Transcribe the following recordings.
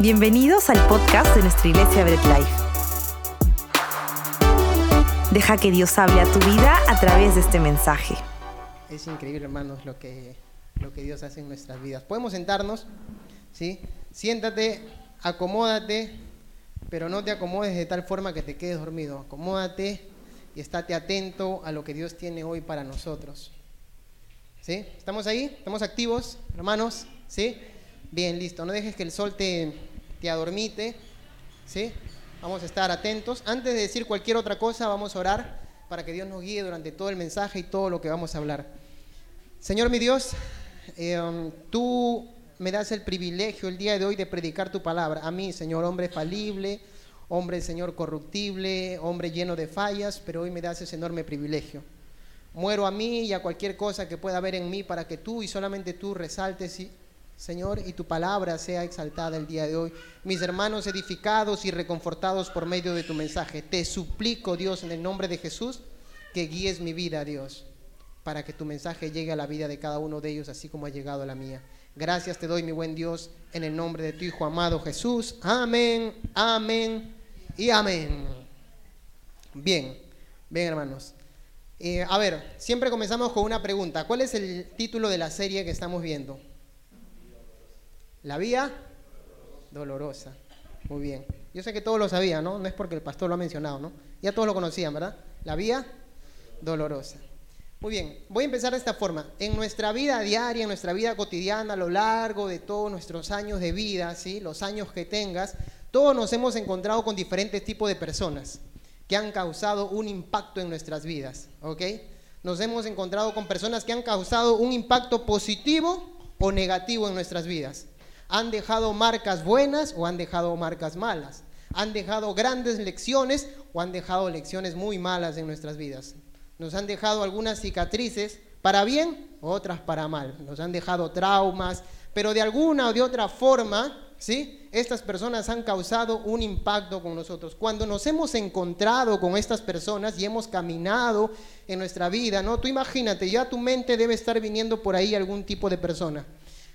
Bienvenidos al podcast de nuestra iglesia Bread Life. Deja que Dios hable a tu vida a través de este mensaje. Es increíble, hermanos, lo que, lo que Dios hace en nuestras vidas. Podemos sentarnos, ¿sí? Siéntate, acomódate, pero no te acomodes de tal forma que te quedes dormido. Acomódate y estate atento a lo que Dios tiene hoy para nosotros. ¿Sí? ¿Estamos ahí? ¿Estamos activos, hermanos? ¿Sí? Bien, listo. No dejes que el sol te, te adormite. ¿Sí? Vamos a estar atentos. Antes de decir cualquier otra cosa, vamos a orar para que Dios nos guíe durante todo el mensaje y todo lo que vamos a hablar. Señor mi Dios, um, tú me das el privilegio el día de hoy de predicar tu palabra. A mí, Señor, hombre falible, hombre, Señor, corruptible, hombre lleno de fallas, pero hoy me das ese enorme privilegio. Muero a mí y a cualquier cosa que pueda haber en mí para que tú y solamente tú resaltes Señor, y tu palabra sea exaltada el día de hoy. Mis hermanos edificados y reconfortados por medio de tu mensaje, te suplico, Dios, en el nombre de Jesús, que guíes mi vida, Dios, para que tu mensaje llegue a la vida de cada uno de ellos, así como ha llegado a la mía. Gracias te doy, mi buen Dios, en el nombre de tu Hijo amado Jesús. Amén, amén y amén. Bien, bien, hermanos. Eh, a ver, siempre comenzamos con una pregunta. ¿Cuál es el título de la serie que estamos viendo? La vía dolorosa. Muy bien. Yo sé que todos lo sabían, ¿no? No es porque el pastor lo ha mencionado, ¿no? Ya todos lo conocían, ¿verdad? La vía dolorosa. Muy bien, voy a empezar de esta forma. En nuestra vida diaria, en nuestra vida cotidiana, a lo largo de todos nuestros años de vida, ¿sí? Los años que tengas, todos nos hemos encontrado con diferentes tipos de personas que han causado un impacto en nuestras vidas, ¿ok? Nos hemos encontrado con personas que han causado un impacto positivo o negativo en nuestras vidas han dejado marcas buenas o han dejado marcas malas. Han dejado grandes lecciones o han dejado lecciones muy malas en nuestras vidas. Nos han dejado algunas cicatrices para bien, otras para mal. Nos han dejado traumas, pero de alguna o de otra forma, ¿sí? Estas personas han causado un impacto con nosotros. Cuando nos hemos encontrado con estas personas y hemos caminado en nuestra vida, ¿no? Tú imagínate, ya tu mente debe estar viniendo por ahí algún tipo de persona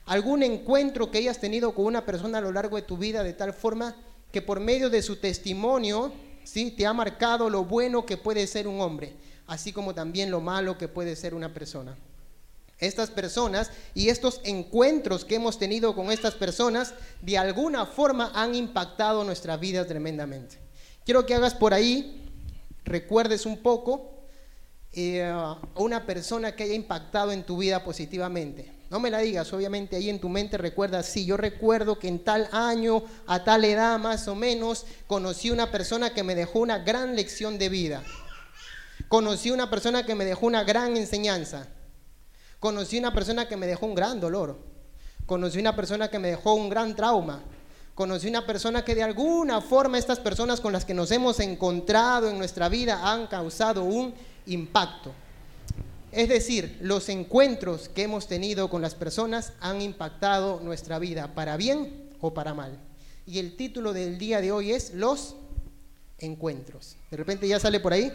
algún encuentro que hayas tenido con una persona a lo largo de tu vida de tal forma que por medio de su testimonio, ¿sí? te ha marcado lo bueno que puede ser un hombre, así como también lo malo que puede ser una persona. Estas personas y estos encuentros que hemos tenido con estas personas de alguna forma han impactado nuestra vida tremendamente. Quiero que hagas por ahí, recuerdes un poco eh, a una persona que haya impactado en tu vida positivamente. No me la digas, obviamente ahí en tu mente recuerda, sí, yo recuerdo que en tal año, a tal edad más o menos, conocí una persona que me dejó una gran lección de vida. Conocí una persona que me dejó una gran enseñanza. Conocí una persona que me dejó un gran dolor. Conocí una persona que me dejó un gran trauma. Conocí una persona que de alguna forma estas personas con las que nos hemos encontrado en nuestra vida han causado un impacto. Es decir, los encuentros que hemos tenido con las personas han impactado nuestra vida, para bien o para mal. Y el título del día de hoy es Los encuentros. De repente ya sale por ahí.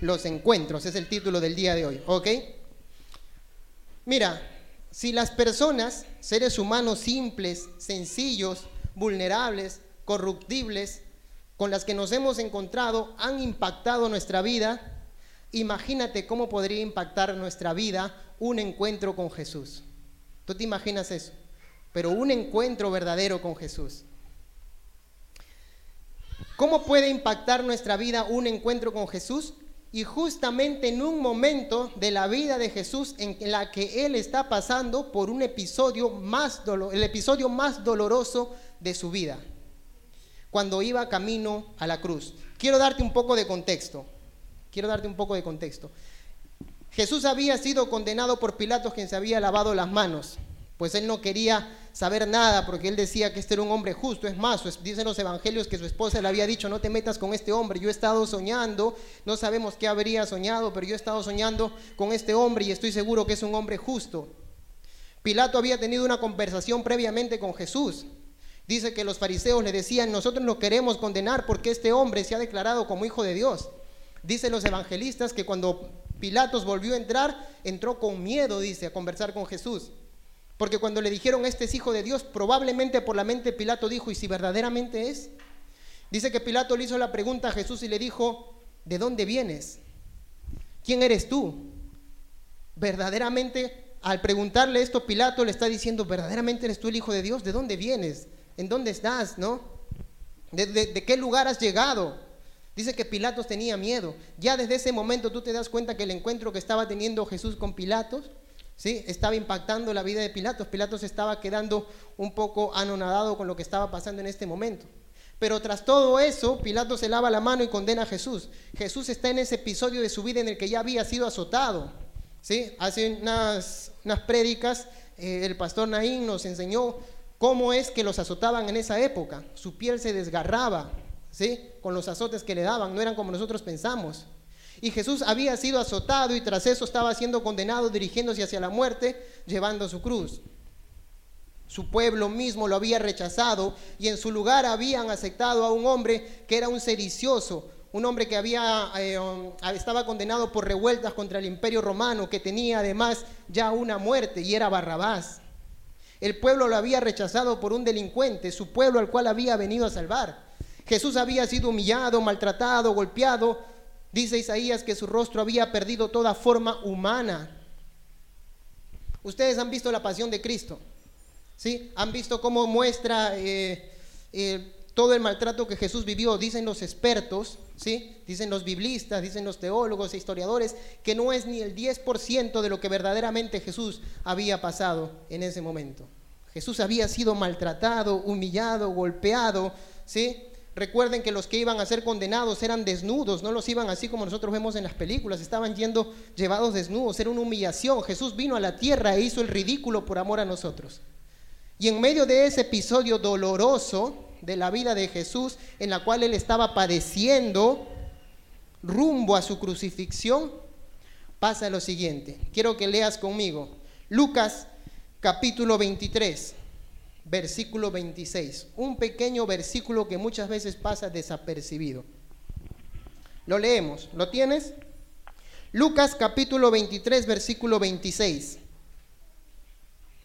Los encuentros es el título del día de hoy, ¿ok? Mira, si las personas, seres humanos simples, sencillos, vulnerables, corruptibles, con las que nos hemos encontrado, han impactado nuestra vida, Imagínate cómo podría impactar nuestra vida un encuentro con Jesús. ¿Tú te imaginas eso? Pero un encuentro verdadero con Jesús. ¿Cómo puede impactar nuestra vida un encuentro con Jesús? Y justamente en un momento de la vida de Jesús en la que Él está pasando por un episodio más el episodio más doloroso de su vida, cuando iba camino a la cruz. Quiero darte un poco de contexto. Quiero darte un poco de contexto. Jesús había sido condenado por Pilatos quien se había lavado las manos, pues él no quería saber nada porque él decía que este era un hombre justo. Es más, dicen los evangelios que su esposa le había dicho, no te metas con este hombre, yo he estado soñando, no sabemos qué habría soñado, pero yo he estado soñando con este hombre y estoy seguro que es un hombre justo. Pilato había tenido una conversación previamente con Jesús. Dice que los fariseos le decían, nosotros no queremos condenar porque este hombre se ha declarado como hijo de Dios. Dicen los evangelistas que cuando Pilatos volvió a entrar, entró con miedo, dice, a conversar con Jesús. Porque cuando le dijeron, este es hijo de Dios, probablemente por la mente Pilato dijo, ¿y si verdaderamente es? Dice que Pilato le hizo la pregunta a Jesús y le dijo, ¿de dónde vienes? ¿Quién eres tú? Verdaderamente, al preguntarle esto, Pilato le está diciendo, ¿verdaderamente eres tú el Hijo de Dios? ¿De dónde vienes? ¿En dónde estás? ¿No? ¿De, de qué lugar has llegado? Dice que Pilatos tenía miedo. Ya desde ese momento tú te das cuenta que el encuentro que estaba teniendo Jesús con Pilatos, ¿sí? estaba impactando la vida de Pilatos. Pilatos estaba quedando un poco anonadado con lo que estaba pasando en este momento. Pero tras todo eso, Pilato se lava la mano y condena a Jesús. Jesús está en ese episodio de su vida en el que ya había sido azotado. ¿sí? Hace unas, unas prédicas, eh, el pastor Naín nos enseñó cómo es que los azotaban en esa época. Su piel se desgarraba, ¿sí? Con los azotes que le daban, no eran como nosotros pensamos. Y Jesús había sido azotado y tras eso estaba siendo condenado dirigiéndose hacia la muerte, llevando su cruz. Su pueblo mismo lo había rechazado y en su lugar habían aceptado a un hombre que era un sedicioso, un hombre que había, eh, um, estaba condenado por revueltas contra el imperio romano, que tenía además ya una muerte y era Barrabás. El pueblo lo había rechazado por un delincuente, su pueblo al cual había venido a salvar. Jesús había sido humillado, maltratado, golpeado. Dice Isaías que su rostro había perdido toda forma humana. Ustedes han visto la pasión de Cristo. ¿Sí? Han visto cómo muestra eh, eh, todo el maltrato que Jesús vivió. Dicen los expertos, ¿sí? Dicen los biblistas, dicen los teólogos e historiadores, que no es ni el 10% de lo que verdaderamente Jesús había pasado en ese momento. Jesús había sido maltratado, humillado, golpeado, ¿sí? Recuerden que los que iban a ser condenados eran desnudos, no los iban así como nosotros vemos en las películas, estaban yendo llevados desnudos, era una humillación. Jesús vino a la tierra e hizo el ridículo por amor a nosotros. Y en medio de ese episodio doloroso de la vida de Jesús, en la cual él estaba padeciendo rumbo a su crucifixión, pasa lo siguiente. Quiero que leas conmigo. Lucas capítulo 23 versículo 26, un pequeño versículo que muchas veces pasa desapercibido. Lo leemos, ¿lo tienes? Lucas capítulo 23, versículo 26.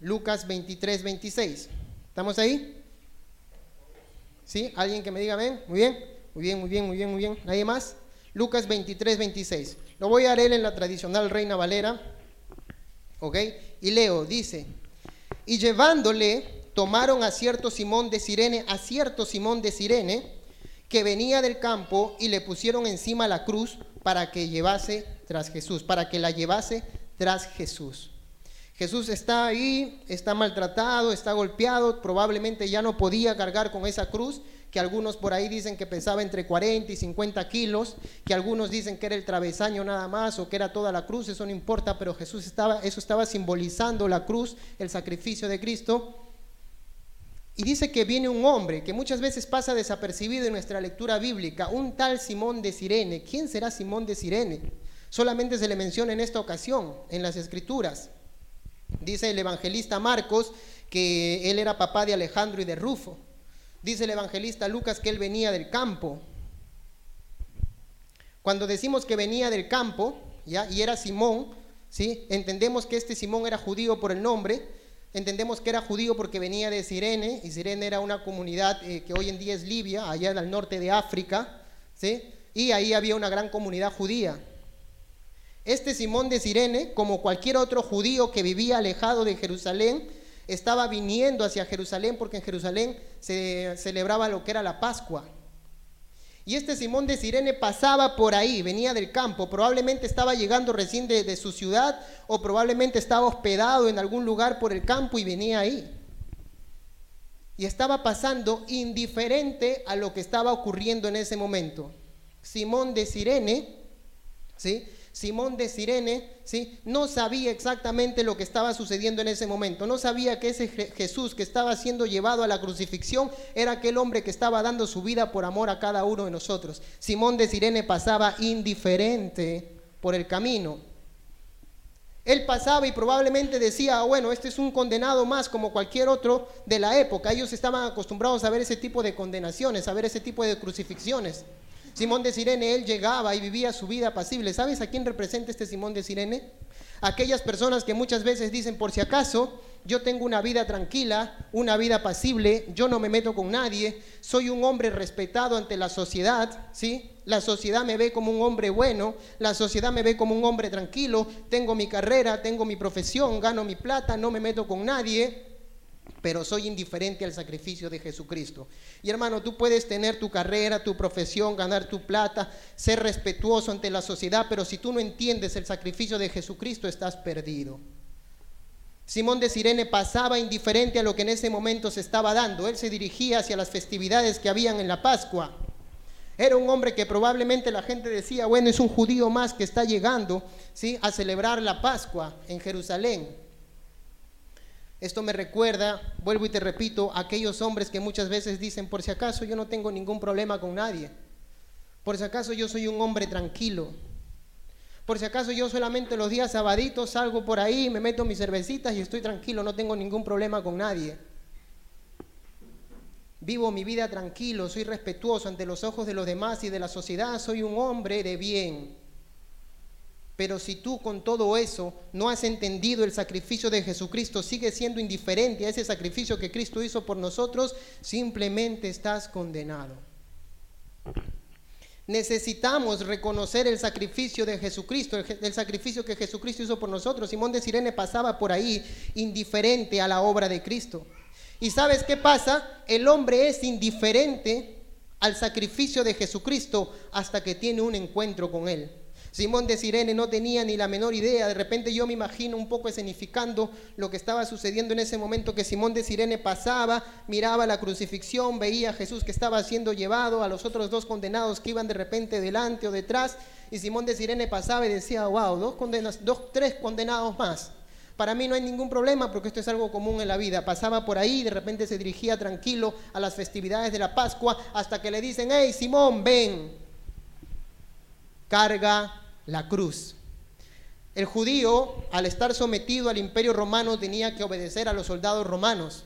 Lucas 23, 26. ¿Estamos ahí? ¿Sí? ¿Alguien que me diga amén? Muy bien, muy bien, muy bien, muy bien, muy bien. ¿Nadie más? Lucas 23, 26. Lo voy a leer en la tradicional Reina Valera. ¿Ok? Y leo, dice, y llevándole tomaron a cierto Simón de Sirene, a cierto Simón de Sirene, que venía del campo y le pusieron encima la cruz para que llevase tras Jesús, para que la llevase tras Jesús. Jesús está ahí, está maltratado, está golpeado, probablemente ya no podía cargar con esa cruz, que algunos por ahí dicen que pesaba entre 40 y 50 kilos, que algunos dicen que era el travesaño nada más o que era toda la cruz, eso no importa, pero Jesús estaba, eso estaba simbolizando la cruz, el sacrificio de Cristo. Y dice que viene un hombre que muchas veces pasa desapercibido en nuestra lectura bíblica, un tal Simón de Sirene. ¿Quién será Simón de Sirene? Solamente se le menciona en esta ocasión, en las escrituras. Dice el evangelista Marcos que él era papá de Alejandro y de Rufo. Dice el evangelista Lucas que él venía del campo. Cuando decimos que venía del campo, ¿ya? y era Simón, ¿sí? entendemos que este Simón era judío por el nombre, Entendemos que era judío porque venía de Sirene, y Sirene era una comunidad eh, que hoy en día es Libia, allá al norte de África, ¿sí? y ahí había una gran comunidad judía. Este Simón de Sirene, como cualquier otro judío que vivía alejado de Jerusalén, estaba viniendo hacia Jerusalén porque en Jerusalén se celebraba lo que era la Pascua. Y este Simón de Sirene pasaba por ahí, venía del campo, probablemente estaba llegando recién de, su ciudad o probablemente estaba hospedado en algún lugar por el campo y venía ahí. Y estaba pasando indiferente a lo que estaba ocurriendo en ese momento. Simón de Sirene, ¿sí? Simón de Sirene, ¿sí? no sabía exactamente lo que estaba sucediendo en ese momento. No sabía que ese Jesús que estaba siendo llevado a la crucifixión era aquel hombre que estaba dando su vida por amor a cada uno de nosotros. Simón de Sirene pasaba indiferente por el camino. Él pasaba y probablemente decía, ah, bueno, este es un condenado más como cualquier otro de la época. Ellos estaban acostumbrados a ver ese tipo de condenaciones, a ver ese tipo de crucifixiones. Simón de Sirene, él llegaba y vivía su vida pasible. ¿Sabes a quién representa este Simón de Sirene? Aquellas personas que muchas veces dicen, por si acaso, yo tengo una vida tranquila, una vida pasible, yo no me meto con nadie, soy un hombre respetado ante la sociedad, ¿sí? La sociedad me ve como un hombre bueno, la sociedad me ve como un hombre tranquilo, tengo mi carrera, tengo mi profesión, gano mi plata, no me meto con nadie, pero soy indiferente al sacrificio de Jesucristo. Y hermano, tú puedes tener tu carrera, tu profesión, ganar tu plata, ser respetuoso ante la sociedad, pero si tú no entiendes el sacrificio de Jesucristo, estás perdido. Simón de Sirene pasaba indiferente a lo que en ese momento se estaba dando. Él se dirigía hacia las festividades que habían en la Pascua. Era un hombre que probablemente la gente decía, bueno, es un judío más que está llegando ¿sí? a celebrar la Pascua en Jerusalén. Esto me recuerda, vuelvo y te repito, aquellos hombres que muchas veces dicen, por si acaso yo no tengo ningún problema con nadie, por si acaso yo soy un hombre tranquilo, por si acaso yo solamente los días sabaditos salgo por ahí, me meto mis cervecitas y estoy tranquilo, no tengo ningún problema con nadie. Vivo mi vida tranquilo, soy respetuoso ante los ojos de los demás y de la sociedad, soy un hombre de bien. Pero si tú con todo eso no has entendido el sacrificio de Jesucristo, sigues siendo indiferente a ese sacrificio que Cristo hizo por nosotros, simplemente estás condenado. Necesitamos reconocer el sacrificio de Jesucristo, el, sacrificio que Jesucristo hizo por nosotros. Simón de Sirene pasaba por ahí indiferente a la obra de Cristo. ¿Y sabes qué pasa? El hombre es indiferente al sacrificio de Jesucristo hasta que tiene un encuentro con Él. Simón de Sirene no tenía ni la menor idea. De repente yo me imagino un poco escenificando lo que estaba sucediendo en ese momento que Simón de Sirene pasaba, miraba la crucifixión, veía a Jesús que estaba siendo llevado, a los otros dos condenados que iban de repente delante o detrás. Y Simón de Sirene pasaba y decía, wow, dos, condenas, dos tres condenados más. Para mí no hay ningún problema porque esto es algo común en la vida. Pasaba por ahí de repente se dirigía tranquilo a las festividades de la Pascua hasta que le dicen, hey Simón, ven, carga la cruz. El judío, al estar sometido al imperio romano, tenía que obedecer a los soldados romanos.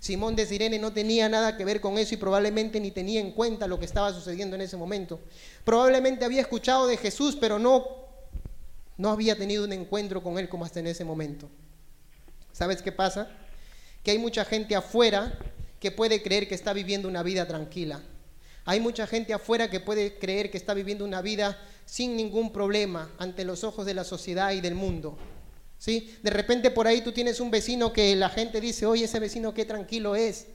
Simón de Sirene no tenía nada que ver con eso y probablemente ni tenía en cuenta lo que estaba sucediendo en ese momento. Probablemente había escuchado de Jesús, pero no, no había tenido un encuentro con él como hasta en ese momento. ¿Sabes qué pasa? Que hay mucha gente afuera que puede creer que está viviendo una vida tranquila. Hay mucha gente afuera que puede creer que está viviendo una vida sin ningún problema ante los ojos de la sociedad y del mundo. ¿Sí? De repente por ahí tú tienes un vecino que la gente dice, oye, ese vecino qué tranquilo es.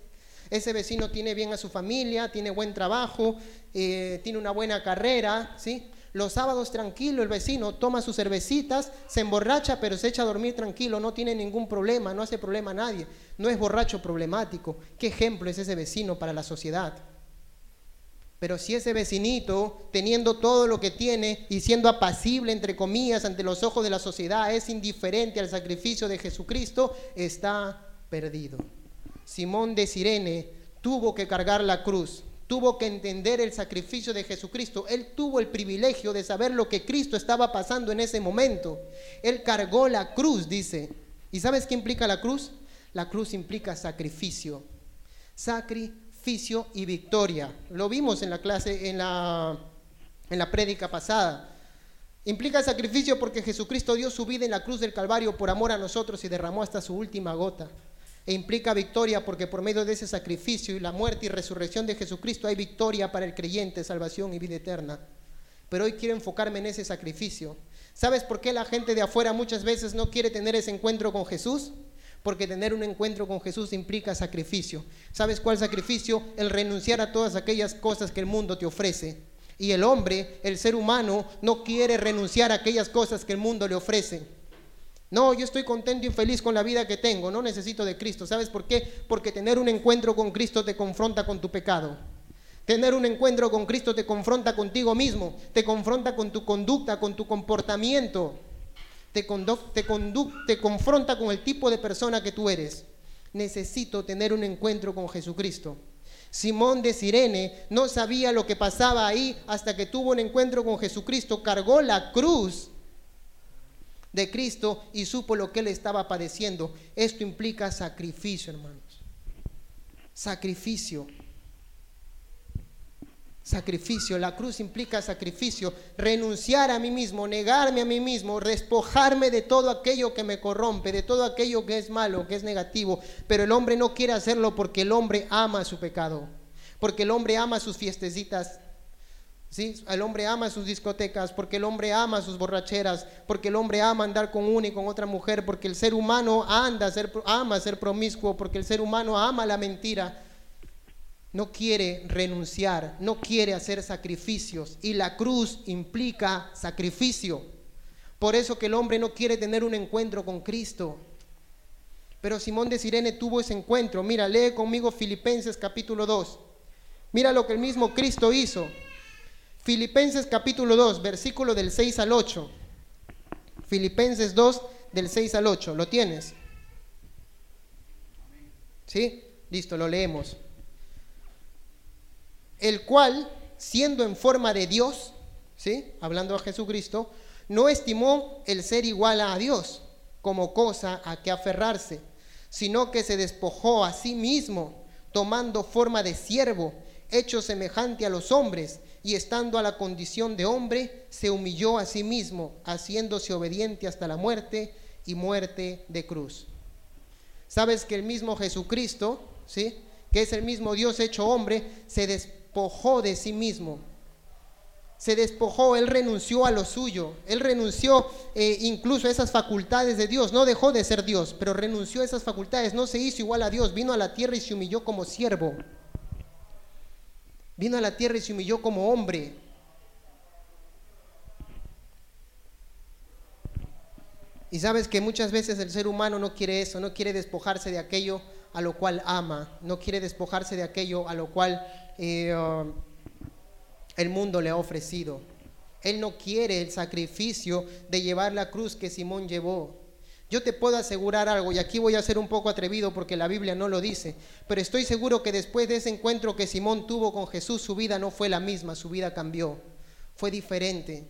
Ese vecino tiene bien a su familia, tiene buen trabajo, eh, tiene una buena carrera, ¿sí? Los sábados tranquilo, el vecino toma sus cervecitas, se emborracha, pero se echa a dormir tranquilo, no tiene ningún problema, no hace problema a nadie, no es borracho problemático. ¿Qué ejemplo es ese vecino para la sociedad? Pero si ese vecinito, teniendo todo lo que tiene y siendo apacible, entre comillas, ante los ojos de la sociedad, es indiferente al sacrificio de Jesucristo, está perdido. Simón de Sirene tuvo que cargar la cruz, tuvo que entender el sacrificio de Jesucristo. Él tuvo el privilegio de saber lo que Cristo estaba pasando en ese momento. Él cargó la cruz, dice. ¿Y sabes qué implica la cruz? La cruz implica sacrificio. Sacrificio y victoria. Lo vimos en la clase, en la, en la prédica pasada. Implica sacrificio porque Jesucristo dio su vida en la cruz del Calvario por amor a nosotros y derramó hasta su última gota. E implica victoria porque por medio de ese sacrificio y la muerte y resurrección de Jesucristo hay victoria para el creyente, salvación y vida eterna. Pero hoy quiero enfocarme en ese sacrificio. ¿Sabes por qué la gente de afuera muchas veces no quiere tener ese encuentro con Jesús? Porque tener un encuentro con Jesús implica sacrificio. ¿Sabes cuál sacrificio? El renunciar a todas aquellas cosas que el mundo te ofrece. Y el hombre, el ser humano, no quiere renunciar a aquellas cosas que el mundo le ofrece. No, yo estoy contento y feliz con la vida que tengo, no necesito de Cristo. ¿Sabes por qué? Porque tener un encuentro con Cristo te confronta con tu pecado. Tener un encuentro con Cristo te confronta contigo mismo, te confronta con tu conducta, con tu comportamiento te, te, confronta con el tipo de persona que tú eres. Necesito tener un encuentro con Jesucristo. Simón de Sirene no sabía lo que pasaba ahí hasta que tuvo un encuentro con Jesucristo, cargó la cruz de Cristo y supo lo que él estaba padeciendo. Esto implica sacrificio, hermanos. Sacrificio. Sacrificio, la cruz implica sacrificio, renunciar a mí mismo, negarme a mí mismo, despojarme de todo aquello que me corrompe, de todo aquello que es malo, que es negativo. Pero el hombre no quiere hacerlo porque el hombre ama su pecado, porque el hombre ama sus fiestecitas, ¿sí? El hombre ama sus discotecas, porque el hombre ama sus borracheras, porque el hombre ama andar con una y con otra mujer, porque el ser humano anda ser, ama ser promiscuo, porque el ser humano ama la mentira no quiere renunciar, no quiere hacer sacrificios y la cruz implica sacrificio. Por eso que el hombre no quiere tener un encuentro con Cristo. Pero Simón de Sirene tuvo ese encuentro. Mira, lee conmigo Filipenses capítulo 2. Mira lo que el mismo Cristo hizo. Filipenses capítulo 2, versículo del 6 al 8. Filipenses 2, del 6 al 8. ¿Lo tienes? ¿Sí? Listo, lo leemos el cual, siendo en forma de Dios, ¿sí? hablando a Jesucristo, no estimó el ser igual a Dios como cosa a que aferrarse, sino que se despojó a sí mismo, tomando forma de siervo, hecho semejante a los hombres, y estando a la condición de hombre, se humilló a sí mismo, haciéndose obediente hasta la muerte y muerte de cruz. ¿Sabes que el mismo Jesucristo, ¿sí? que es el mismo Dios hecho hombre, se despojó despojó de sí mismo. Se despojó, él renunció a lo suyo, él renunció eh, incluso a esas facultades de Dios, no dejó de ser Dios, pero renunció a esas facultades, no se hizo igual a Dios, vino a la tierra y se humilló como siervo, vino a la tierra y se humilló como hombre. Y sabes que muchas veces el ser humano no quiere eso, no quiere despojarse de aquello a lo cual ama, no quiere despojarse de aquello a lo cual um, el mundo le ha ofrecido. Él no quiere el sacrificio de llevar la cruz que Simón llevó. Yo te puedo asegurar algo, y aquí voy a ser un poco atrevido porque la Biblia no lo dice, pero estoy seguro que después de ese encuentro que Simón tuvo con Jesús, su vida no fue la misma, su vida cambió, fue diferente.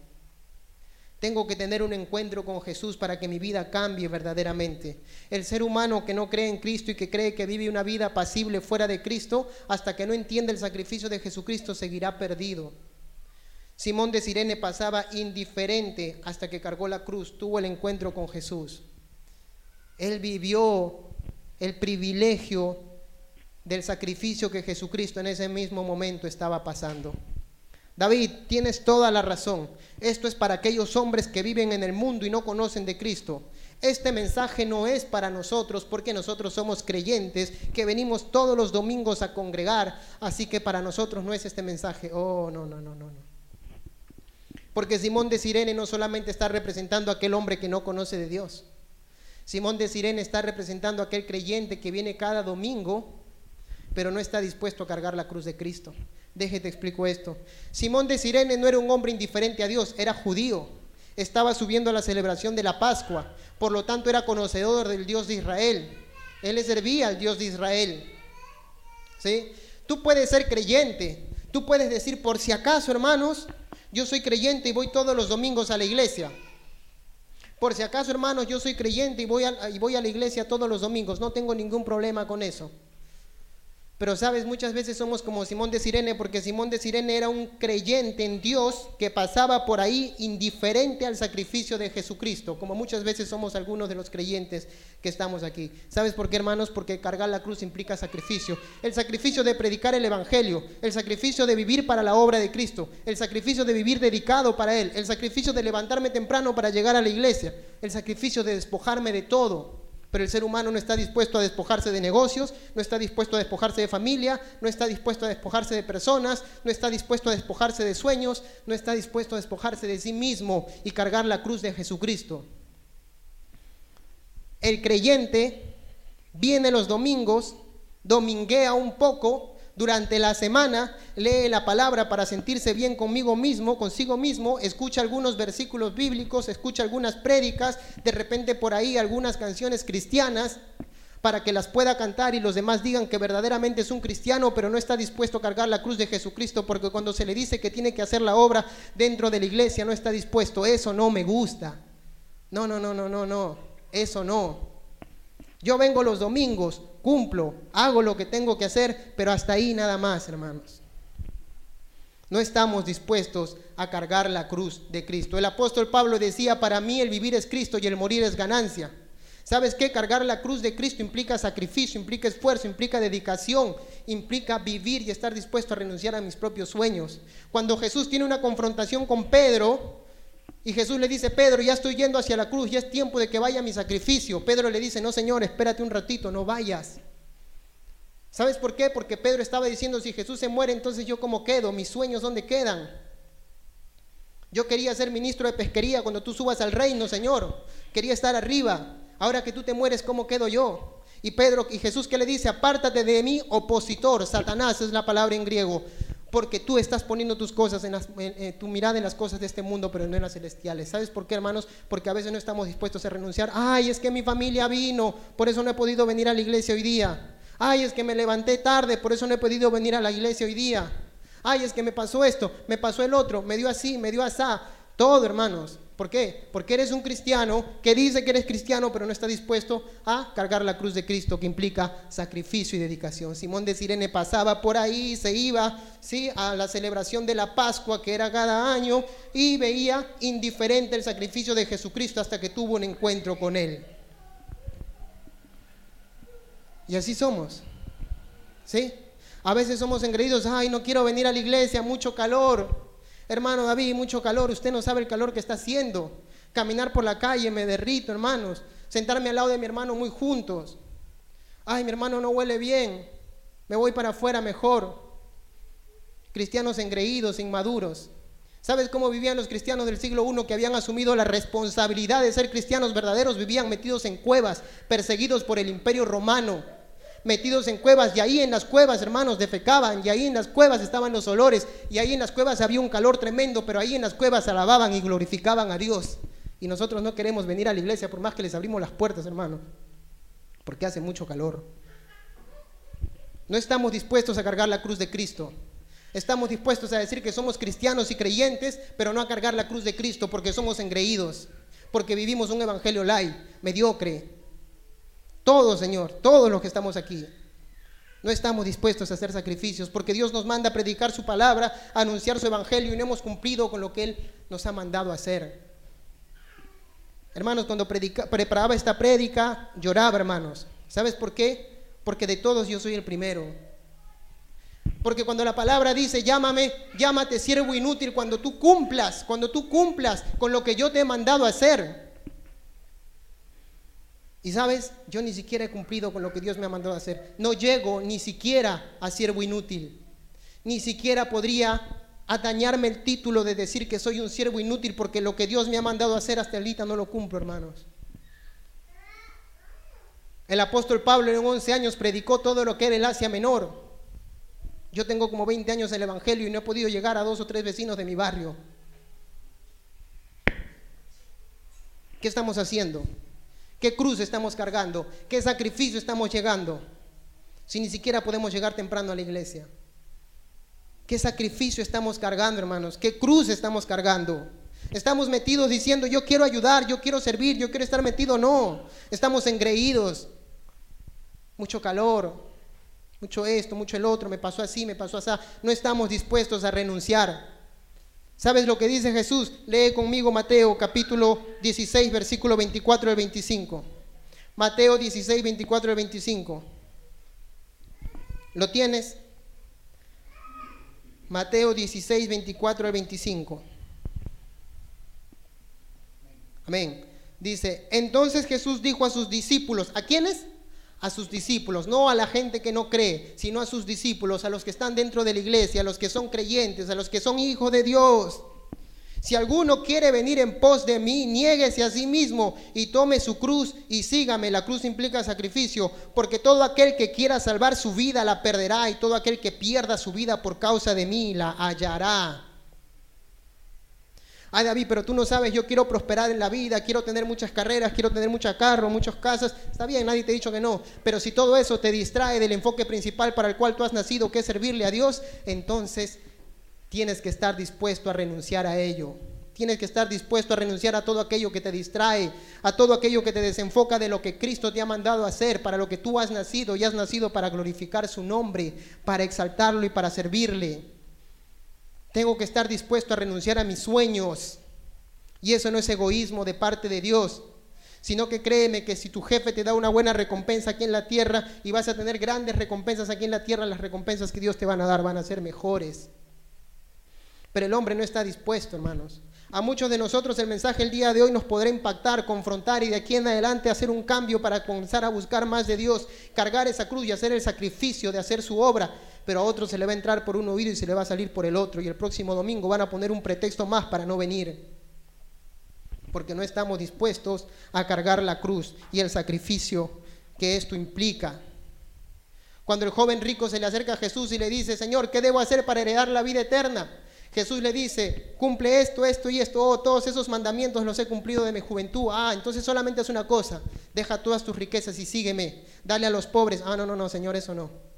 Tengo que tener un encuentro con Jesús para que mi vida cambie verdaderamente. El ser humano que no cree en Cristo y que cree que vive una vida pasible fuera de Cristo, hasta que no entienda el sacrificio de Jesucristo, seguirá perdido. Simón de Sirene pasaba indiferente hasta que cargó la cruz, tuvo el encuentro con Jesús. Él vivió el privilegio del sacrificio que Jesucristo en ese mismo momento estaba pasando. David, tienes toda la razón. Esto es para aquellos hombres que viven en el mundo y no conocen de Cristo. Este mensaje no es para nosotros porque nosotros somos creyentes que venimos todos los domingos a congregar, así que para nosotros no es este mensaje. Oh, no, no, no, no, no. Porque Simón de Sirene no solamente está representando a aquel hombre que no conoce de Dios. Simón de Sirene está representando a aquel creyente que viene cada domingo, pero no está dispuesto a cargar la cruz de Cristo. Déjete explico esto. Simón de Sirene no era un hombre indiferente a Dios, era judío. Estaba subiendo a la celebración de la Pascua, por lo tanto era conocedor del Dios de Israel. Él le servía al Dios de Israel. ¿Sí? Tú puedes ser creyente, tú puedes decir, por si acaso, hermanos, yo soy creyente y voy todos los domingos a la iglesia. Por si acaso, hermanos, yo soy creyente y voy a, y voy a la iglesia todos los domingos. No tengo ningún problema con eso. Pero sabes, muchas veces somos como Simón de Sirene, porque Simón de Sirene era un creyente en Dios que pasaba por ahí indiferente al sacrificio de Jesucristo, como muchas veces somos algunos de los creyentes que estamos aquí. ¿Sabes por qué, hermanos? Porque cargar la cruz implica sacrificio. El sacrificio de predicar el Evangelio, el sacrificio de vivir para la obra de Cristo, el sacrificio de vivir dedicado para Él, el sacrificio de levantarme temprano para llegar a la iglesia, el sacrificio de despojarme de todo pero el ser humano no está dispuesto a despojarse de negocios, no está dispuesto a despojarse de familia, no está dispuesto a despojarse de personas, no está dispuesto a despojarse de sueños, no está dispuesto a despojarse de sí mismo y cargar la cruz de Jesucristo. El creyente viene los domingos, dominguea un poco, durante la semana lee la palabra para sentirse bien conmigo mismo, consigo mismo, escucha algunos versículos bíblicos, escucha algunas prédicas, de repente por ahí algunas canciones cristianas para que las pueda cantar y los demás digan que verdaderamente es un cristiano, pero no está dispuesto a cargar la cruz de Jesucristo, porque cuando se le dice que tiene que hacer la obra dentro de la iglesia, no está dispuesto. Eso no me gusta. No, no, no, no, no, no. Eso no. Yo vengo los domingos, cumplo, hago lo que tengo que hacer, pero hasta ahí nada más, hermanos. No estamos dispuestos a cargar la cruz de Cristo. El apóstol Pablo decía, para mí el vivir es Cristo y el morir es ganancia. ¿Sabes qué? Cargar la cruz de Cristo implica sacrificio, implica esfuerzo, implica dedicación, implica vivir y estar dispuesto a renunciar a mis propios sueños. Cuando Jesús tiene una confrontación con Pedro y Jesús le dice, Pedro, ya estoy yendo hacia la cruz, ya es tiempo de que vaya mi sacrificio. Pedro le dice, no Señor, espérate un ratito, no vayas. ¿Sabes por qué? Porque Pedro estaba diciendo, si Jesús se muere, entonces yo cómo quedo, mis sueños dónde quedan. Yo quería ser ministro de pesquería cuando tú subas al reino, Señor. Quería estar arriba. Ahora que tú te mueres, ¿cómo quedo yo? Y Pedro y Jesús que le dice, apártate de mí, opositor, Satanás es la palabra en griego, porque tú estás poniendo tus cosas en, eh, tu mirada en las cosas de este mundo, pero no en las celestiales. ¿Sabes por qué, hermanos? Porque a veces no estamos dispuestos a renunciar. Ay, es que mi familia vino, por eso no he podido venir a la iglesia hoy día. Ay, es que me levanté tarde, por eso no he podido venir a la iglesia hoy día. Ay, es que me pasó esto, me pasó el otro, me dio así, me dio así. Todo, hermanos. ¿Por qué? Porque eres un cristiano que dice que eres cristiano, pero no está dispuesto a cargar la cruz de Cristo, que implica sacrificio y dedicación. Simón de Sirene pasaba por ahí, se iba ¿sí? a la celebración de la Pascua, que era cada año, y veía indiferente el sacrificio de Jesucristo hasta que tuvo un encuentro con él. Y así somos. ¿Sí? A veces somos engreídos, ay, no quiero venir a la iglesia, mucho calor. Hermano David, mucho calor, usted no sabe el calor que está haciendo. Caminar por la calle, me derrito, hermanos. Sentarme al lado de mi hermano muy juntos. Ay, mi hermano no huele bien. Me voy para afuera mejor. Cristianos engreídos, inmaduros. ¿Sabes cómo vivían los cristianos del siglo I que habían asumido la responsabilidad de ser cristianos verdaderos? Vivían metidos en cuevas, perseguidos por el imperio romano metidos en cuevas y ahí en las cuevas, hermanos, defecaban y ahí en las cuevas estaban los olores y ahí en las cuevas había un calor tremendo, pero ahí en las cuevas alababan y glorificaban a Dios. Y nosotros no queremos venir a la iglesia por más que les abrimos las puertas, hermanos, porque hace mucho calor. No estamos dispuestos a cargar la cruz de Cristo. Estamos dispuestos a decir que somos cristianos y creyentes, pero no a cargar la cruz de Cristo porque somos engreídos, porque vivimos un evangelio light, mediocre, todos, Señor, todos los que estamos aquí. No estamos dispuestos a hacer sacrificios porque Dios nos manda a predicar su palabra, a anunciar su evangelio y no hemos cumplido con lo que Él nos ha mandado a hacer. Hermanos, cuando preparaba esta prédica, lloraba, hermanos. ¿Sabes por qué? Porque de todos yo soy el primero. Porque cuando la palabra dice, llámame, llámate siervo inútil, cuando tú cumplas, cuando tú cumplas con lo que yo te he mandado a hacer, y sabes, yo ni siquiera he cumplido con lo que Dios me ha mandado a hacer. No llego ni siquiera a siervo inútil. Ni siquiera podría atañarme el título de decir que soy un siervo inútil porque lo que Dios me ha mandado a hacer hasta ahorita no lo cumplo, hermanos. El apóstol Pablo en 11 años predicó todo lo que era el Asia Menor. Yo tengo como 20 años el Evangelio y no he podido llegar a dos o tres vecinos de mi barrio. ¿Qué estamos haciendo? ¿Qué cruz estamos cargando? ¿Qué sacrificio estamos llegando? Si ni siquiera podemos llegar temprano a la iglesia. ¿Qué sacrificio estamos cargando, hermanos? ¿Qué cruz estamos cargando? Estamos metidos diciendo, yo quiero ayudar, yo quiero servir, yo quiero estar metido. No, estamos engreídos. Mucho calor, mucho esto, mucho el otro, me pasó así, me pasó así. No estamos dispuestos a renunciar. ¿Sabes lo que dice Jesús? Lee conmigo Mateo capítulo 16, versículo 24 al 25. Mateo 16, 24 al 25. ¿Lo tienes? Mateo 16, 24 al 25. Amén. Dice, entonces Jesús dijo a sus discípulos, ¿a quiénes? A sus discípulos, no a la gente que no cree, sino a sus discípulos, a los que están dentro de la iglesia, a los que son creyentes, a los que son hijos de Dios. Si alguno quiere venir en pos de mí, niéguese a sí mismo y tome su cruz y sígame. La cruz implica sacrificio, porque todo aquel que quiera salvar su vida la perderá y todo aquel que pierda su vida por causa de mí la hallará. Ay, David, pero tú no sabes, yo quiero prosperar en la vida, quiero tener muchas carreras, quiero tener muchos carros, muchas casas. Está bien, nadie te ha dicho que no. Pero si todo eso te distrae del enfoque principal para el cual tú has nacido, que es servirle a Dios, entonces tienes que estar dispuesto a renunciar a ello. Tienes que estar dispuesto a renunciar a todo aquello que te distrae, a todo aquello que te desenfoca de lo que Cristo te ha mandado a hacer, para lo que tú has nacido y has nacido para glorificar su nombre, para exaltarlo y para servirle. Tengo que estar dispuesto a renunciar a mis sueños. Y eso no es egoísmo de parte de Dios, sino que créeme que si tu jefe te da una buena recompensa aquí en la tierra y vas a tener grandes recompensas aquí en la tierra, las recompensas que Dios te van a dar van a ser mejores. Pero el hombre no está dispuesto, hermanos. A muchos de nosotros el mensaje el día de hoy nos podrá impactar, confrontar y de aquí en adelante hacer un cambio para comenzar a buscar más de Dios, cargar esa cruz y hacer el sacrificio de hacer su obra. Pero a otros se le va a entrar por un oído y se le va a salir por el otro. Y el próximo domingo van a poner un pretexto más para no venir. Porque no estamos dispuestos a cargar la cruz y el sacrificio que esto implica. Cuando el joven rico se le acerca a Jesús y le dice, Señor, ¿qué debo hacer para heredar la vida eterna? Jesús le dice, cumple esto, esto y esto, oh, todos esos mandamientos los he cumplido de mi juventud. Ah, entonces solamente es una cosa, deja todas tus riquezas y sígueme, dale a los pobres. Ah, no, no, no, Señor, eso no.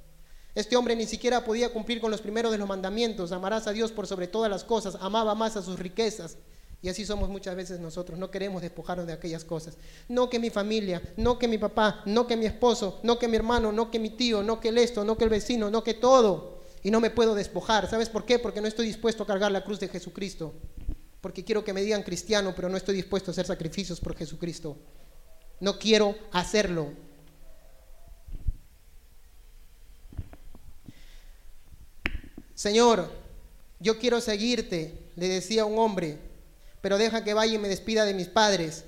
Este hombre ni siquiera podía cumplir con los primeros de los mandamientos, amarás a Dios por sobre todas las cosas, amaba más a sus riquezas. Y así somos muchas veces nosotros, no queremos despojarnos de aquellas cosas. No que mi familia, no que mi papá, no que mi esposo, no que mi hermano, no que mi tío, no que el esto, no que el vecino, no que todo y no me puedo despojar. ¿Sabes por qué? Porque no estoy dispuesto a cargar la cruz de Jesucristo. Porque quiero que me digan cristiano, pero no estoy dispuesto a hacer sacrificios por Jesucristo. No quiero hacerlo. Señor, yo quiero seguirte, le decía un hombre, pero deja que vaya y me despida de mis padres.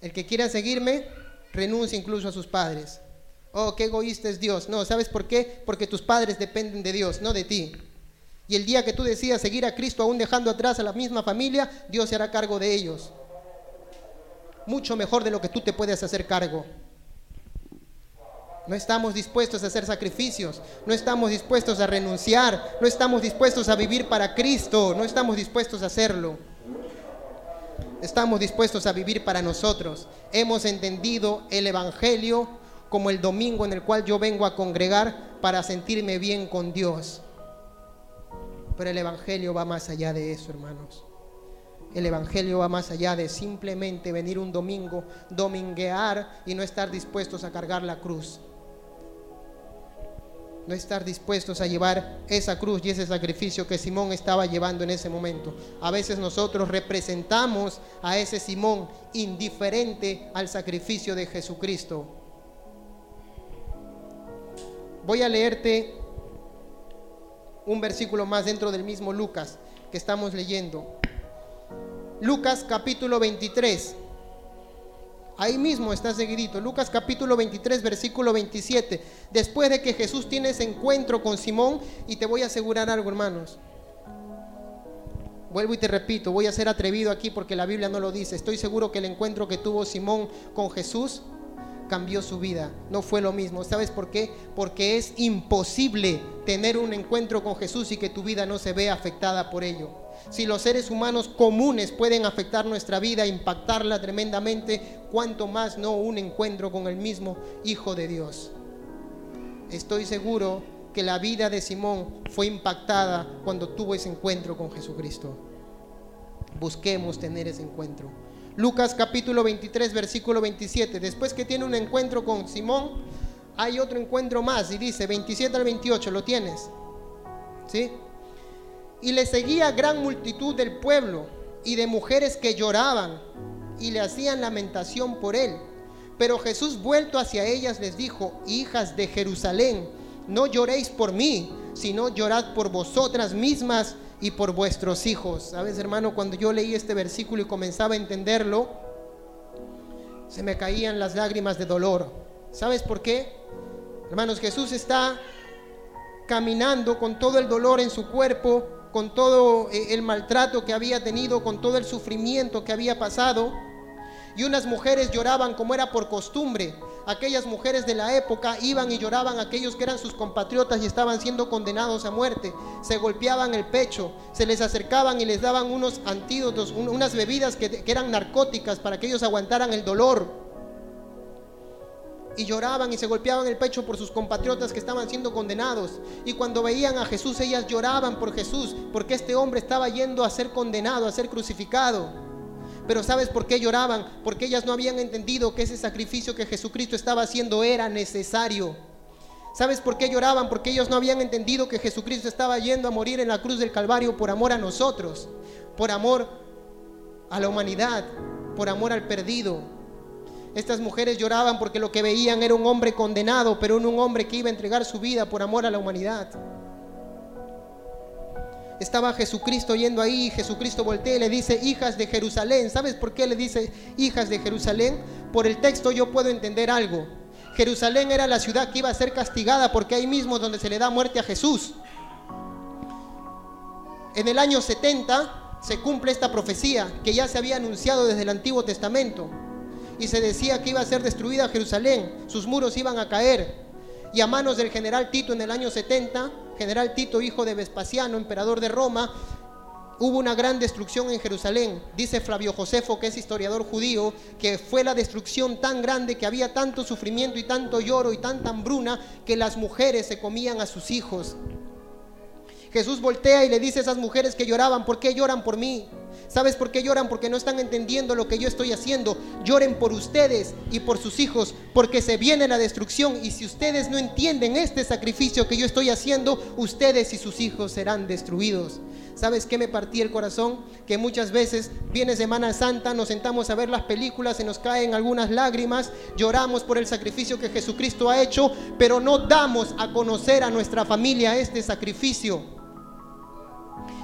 El que quiera seguirme, renuncia incluso a sus padres. Oh, qué egoísta es Dios. No, ¿sabes por qué? Porque tus padres dependen de Dios, no de ti. Y el día que tú decidas seguir a Cristo aún dejando atrás a la misma familia, Dios se hará cargo de ellos. Mucho mejor de lo que tú te puedes hacer cargo. No estamos dispuestos a hacer sacrificios, no estamos dispuestos a renunciar, no estamos dispuestos a vivir para Cristo, no estamos dispuestos a hacerlo. Estamos dispuestos a vivir para nosotros. Hemos entendido el Evangelio como el domingo en el cual yo vengo a congregar para sentirme bien con Dios. Pero el Evangelio va más allá de eso, hermanos. El Evangelio va más allá de simplemente venir un domingo, dominguear y no estar dispuestos a cargar la cruz. No estar dispuestos a llevar esa cruz y ese sacrificio que Simón estaba llevando en ese momento. A veces nosotros representamos a ese Simón indiferente al sacrificio de Jesucristo. Voy a leerte un versículo más dentro del mismo Lucas que estamos leyendo. Lucas capítulo 23. Ahí mismo está seguidito. Lucas capítulo 23, versículo 27. Después de que Jesús tiene ese encuentro con Simón, y te voy a asegurar algo, hermanos. Vuelvo y te repito, voy a ser atrevido aquí porque la Biblia no lo dice. Estoy seguro que el encuentro que tuvo Simón con Jesús cambió su vida. No fue lo mismo. ¿Sabes por qué? Porque es imposible tener un encuentro con Jesús y que tu vida no se vea afectada por ello. Si los seres humanos comunes pueden afectar nuestra vida, impactarla tremendamente, cuanto más no un encuentro con el mismo Hijo de Dios. Estoy seguro que la vida de Simón fue impactada cuando tuvo ese encuentro con Jesucristo. Busquemos tener ese encuentro. Lucas capítulo 23, versículo 27. Después que tiene un encuentro con Simón, hay otro encuentro más y dice 27 al 28, ¿lo tienes? ¿Sí? Y le seguía gran multitud del pueblo y de mujeres que lloraban y le hacían lamentación por él. Pero Jesús vuelto hacia ellas les dijo, hijas de Jerusalén, no lloréis por mí, sino llorad por vosotras mismas y por vuestros hijos. Sabes, hermano, cuando yo leí este versículo y comenzaba a entenderlo, se me caían las lágrimas de dolor. ¿Sabes por qué? Hermanos, Jesús está caminando con todo el dolor en su cuerpo, con todo eh, el maltrato que había tenido, con todo el sufrimiento que había pasado. Y unas mujeres lloraban como era por costumbre aquellas mujeres de la época iban y lloraban a aquellos que eran sus compatriotas y estaban siendo condenados a muerte. Se golpeaban el pecho, se les acercaban y les daban unos antídotos, unas bebidas que, que eran narcóticas para que ellos aguantaran el dolor. Y lloraban y se golpeaban el pecho por sus compatriotas que estaban siendo condenados. Y cuando veían a Jesús, ellas lloraban por Jesús, porque este hombre estaba yendo a ser condenado, a ser crucificado. Pero ¿sabes por qué lloraban? Porque ellas no habían entendido que ese sacrificio que Jesucristo estaba haciendo era necesario. ¿Sabes por qué lloraban? Porque ellos no habían entendido que Jesucristo estaba yendo a morir en la cruz del Calvario por amor a nosotros, por amor a la humanidad, por amor al perdido. Estas mujeres lloraban porque lo que veían era un hombre condenado, pero un hombre que iba a entregar su vida por amor a la humanidad. Estaba Jesucristo yendo ahí, Jesucristo voltea y le dice, hijas de Jerusalén. ¿Sabes por qué le dice hijas de Jerusalén? Por el texto yo puedo entender algo. Jerusalén era la ciudad que iba a ser castigada porque ahí mismo donde se le da muerte a Jesús. En el año 70 se cumple esta profecía que ya se había anunciado desde el Antiguo Testamento. Y se decía que iba a ser destruida Jerusalén, sus muros iban a caer. Y a manos del general Tito en el año 70 general Tito, hijo de Vespasiano, emperador de Roma, hubo una gran destrucción en Jerusalén. Dice Flavio Josefo, que es historiador judío, que fue la destrucción tan grande que había tanto sufrimiento y tanto lloro y tanta hambruna que las mujeres se comían a sus hijos. Jesús voltea y le dice a esas mujeres que lloraban, ¿por qué lloran por mí? ¿Sabes por qué lloran? Porque no están entendiendo lo que yo estoy haciendo. Lloren por ustedes y por sus hijos, porque se viene la destrucción. Y si ustedes no entienden este sacrificio que yo estoy haciendo, ustedes y sus hijos serán destruidos. ¿Sabes qué me partí el corazón? Que muchas veces viene Semana Santa, nos sentamos a ver las películas, se nos caen algunas lágrimas, lloramos por el sacrificio que Jesucristo ha hecho, pero no damos a conocer a nuestra familia este sacrificio.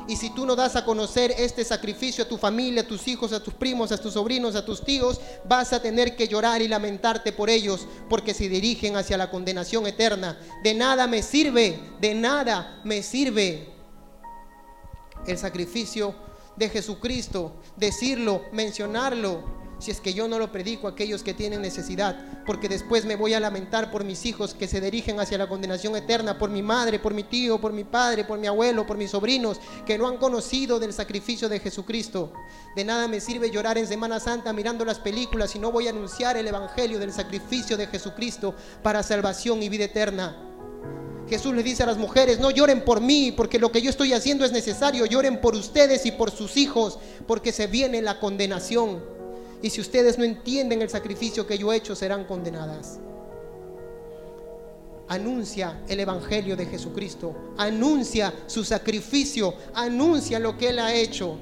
Y si tú no das a conocer este sacrificio a tu familia, a tus hijos, a tus primos, a tus sobrinos, a tus tíos, vas a tener que llorar y lamentarte por ellos porque se dirigen hacia la condenación eterna. De nada me sirve, de nada me sirve el sacrificio de Jesucristo, decirlo, mencionarlo, si es que yo no lo predico a aquellos que tienen necesidad, porque después me voy a lamentar por mis hijos que se dirigen hacia la condenación eterna, por mi madre, por mi tío, por mi padre, por mi abuelo, por mis sobrinos, que no han conocido del sacrificio de Jesucristo. De nada me sirve llorar en Semana Santa mirando las películas si no voy a anunciar el Evangelio del sacrificio de Jesucristo para salvación y vida eterna. Jesús le dice a las mujeres, no lloren por mí, porque lo que yo estoy haciendo es necesario, lloren por ustedes y por sus hijos, porque se viene la condenación. Y si ustedes no entienden el sacrificio que yo he hecho, serán condenadas. Anuncia el Evangelio de Jesucristo. Anuncia su sacrificio. Anuncia lo que Él ha hecho.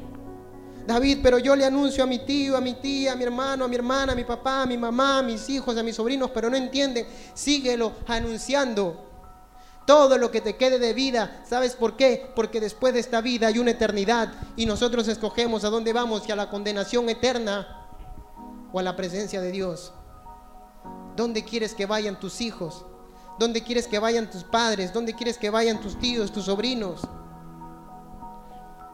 David, pero yo le anuncio a mi tío, a mi tía, a mi hermano, a mi hermana, a mi papá, a mi mamá, a mis hijos, a mis sobrinos, pero no entienden. Síguelo anunciando. Todo lo que te quede de vida, ¿sabes por qué? Porque después de esta vida hay una eternidad y nosotros escogemos a dónde vamos y a la condenación eterna o a la presencia de Dios? ¿Dónde quieres que vayan tus hijos? ¿Dónde quieres que vayan tus padres? ¿Dónde quieres que vayan tus tíos, tus sobrinos?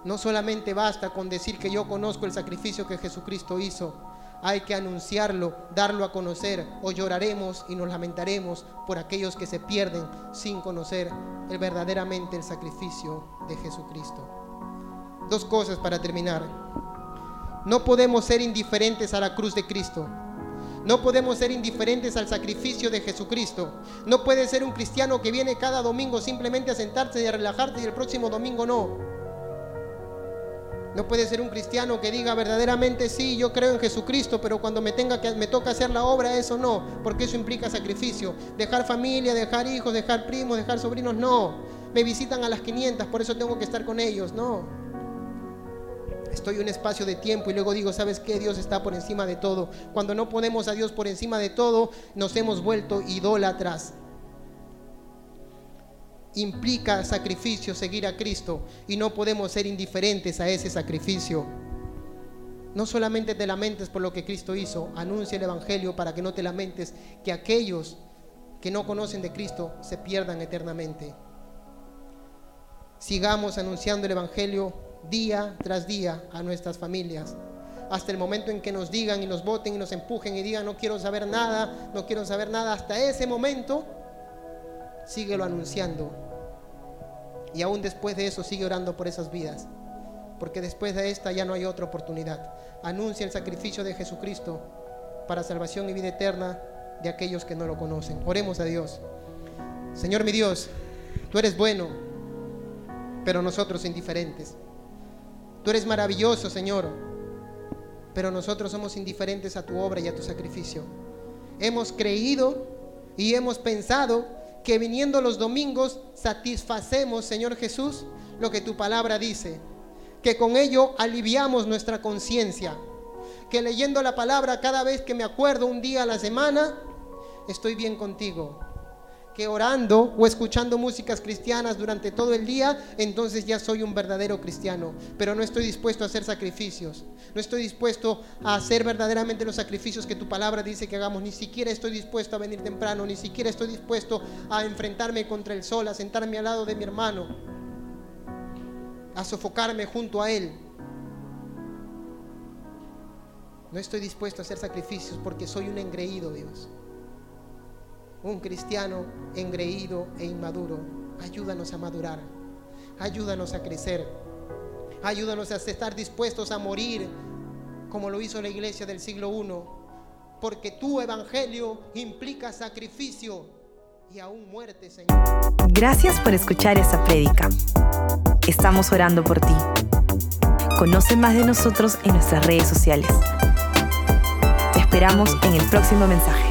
No solamente basta con decir que yo conozco el sacrificio que Jesucristo hizo. Hay que anunciarlo, darlo a conocer, o lloraremos y nos lamentaremos por aquellos que se pierden sin conocer el, verdaderamente el sacrificio de Jesucristo. Dos cosas para terminar. No podemos ser indiferentes a la cruz de Cristo. No podemos ser indiferentes al sacrificio de Jesucristo. No puede ser un cristiano que viene cada domingo simplemente a sentarse y a relajarse y el próximo domingo no. No puede ser un cristiano que diga verdaderamente sí, yo creo en Jesucristo, pero cuando me tenga que me toca hacer la obra eso no, porque eso implica sacrificio. Dejar familia, dejar hijos, dejar primos, dejar sobrinos, no. Me visitan a las 500, por eso tengo que estar con ellos, no. Estoy un espacio de tiempo y luego digo, ¿sabes qué? Dios está por encima de todo. Cuando no ponemos a Dios por encima de todo, nos hemos vuelto idólatras. Implica sacrificio seguir a Cristo y no podemos ser indiferentes a ese sacrificio. No solamente te lamentes por lo que Cristo hizo, anuncia el Evangelio para que no te lamentes que aquellos que no conocen de Cristo se pierdan eternamente. Sigamos anunciando el Evangelio día tras día a nuestras familias. Hasta el momento en que nos digan y nos voten y nos empujen y digan no quiero saber nada, no quiero saber nada. Hasta ese momento, síguelo anunciando. Y aún después de eso, sigue orando por esas vidas. Porque después de esta ya no hay otra oportunidad. Anuncia el sacrificio de Jesucristo para salvación y vida eterna de aquellos que no lo conocen. Oremos a Dios. Señor mi Dios, tú eres bueno, pero nosotros indiferentes. Tú eres maravilloso, Señor, pero nosotros somos indiferentes a tu obra y a tu sacrificio. Hemos creído y hemos pensado que viniendo los domingos satisfacemos, Señor Jesús, lo que tu palabra dice. Que con ello aliviamos nuestra conciencia. Que leyendo la palabra cada vez que me acuerdo un día a la semana, estoy bien contigo que orando o escuchando músicas cristianas durante todo el día, entonces ya soy un verdadero cristiano. Pero no estoy dispuesto a hacer sacrificios. No estoy dispuesto a hacer verdaderamente los sacrificios que tu palabra dice que hagamos. Ni siquiera estoy dispuesto a venir temprano. Ni siquiera estoy dispuesto a enfrentarme contra el sol, a sentarme al lado de mi hermano, a sofocarme junto a él. No estoy dispuesto a hacer sacrificios porque soy un engreído, Dios un cristiano engreído e inmaduro. Ayúdanos a madurar, ayúdanos a crecer, ayúdanos a estar dispuestos a morir como lo hizo la iglesia del siglo I, porque tu evangelio implica sacrificio y aún muerte, Señor. Gracias por escuchar esta prédica. Estamos orando por ti. Conoce más de nosotros en nuestras redes sociales. Te esperamos en el próximo mensaje.